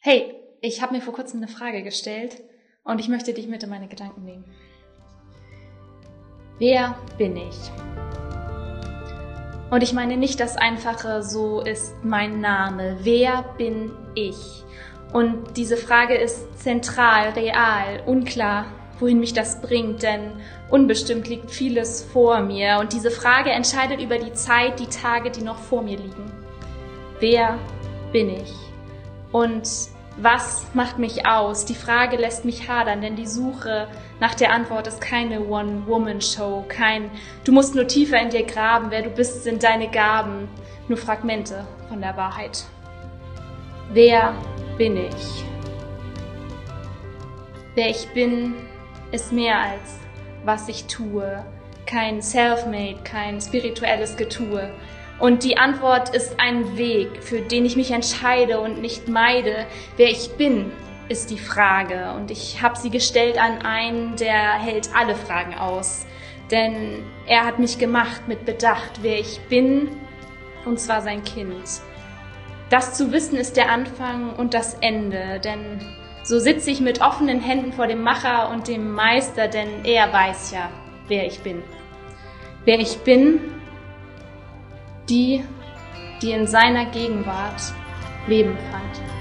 Hey, ich habe mir vor kurzem eine Frage gestellt und ich möchte dich mit in meine Gedanken nehmen. Wer bin ich? Und ich meine nicht das einfache, so ist mein Name. Wer bin ich? Und diese Frage ist zentral, real, unklar, wohin mich das bringt, denn unbestimmt liegt vieles vor mir. Und diese Frage entscheidet über die Zeit, die Tage, die noch vor mir liegen. Wer bin ich? Und was macht mich aus? Die Frage lässt mich hadern, denn die Suche nach der Antwort ist keine One-Woman-Show, kein Du musst nur tiefer in dir graben, wer du bist, sind deine Gaben, nur Fragmente von der Wahrheit. Wer bin ich? Wer ich bin, ist mehr als was ich tue, kein Self-Made, kein spirituelles Getue. Und die Antwort ist ein Weg, für den ich mich entscheide und nicht meide. Wer ich bin, ist die Frage. Und ich habe sie gestellt an einen, der hält alle Fragen aus. Denn er hat mich gemacht mit Bedacht, wer ich bin, und zwar sein Kind. Das zu wissen ist der Anfang und das Ende, denn so sitze ich mit offenen Händen vor dem Macher und dem Meister, denn er weiß ja, wer ich bin. Wer ich bin, die, die in seiner Gegenwart Leben fand.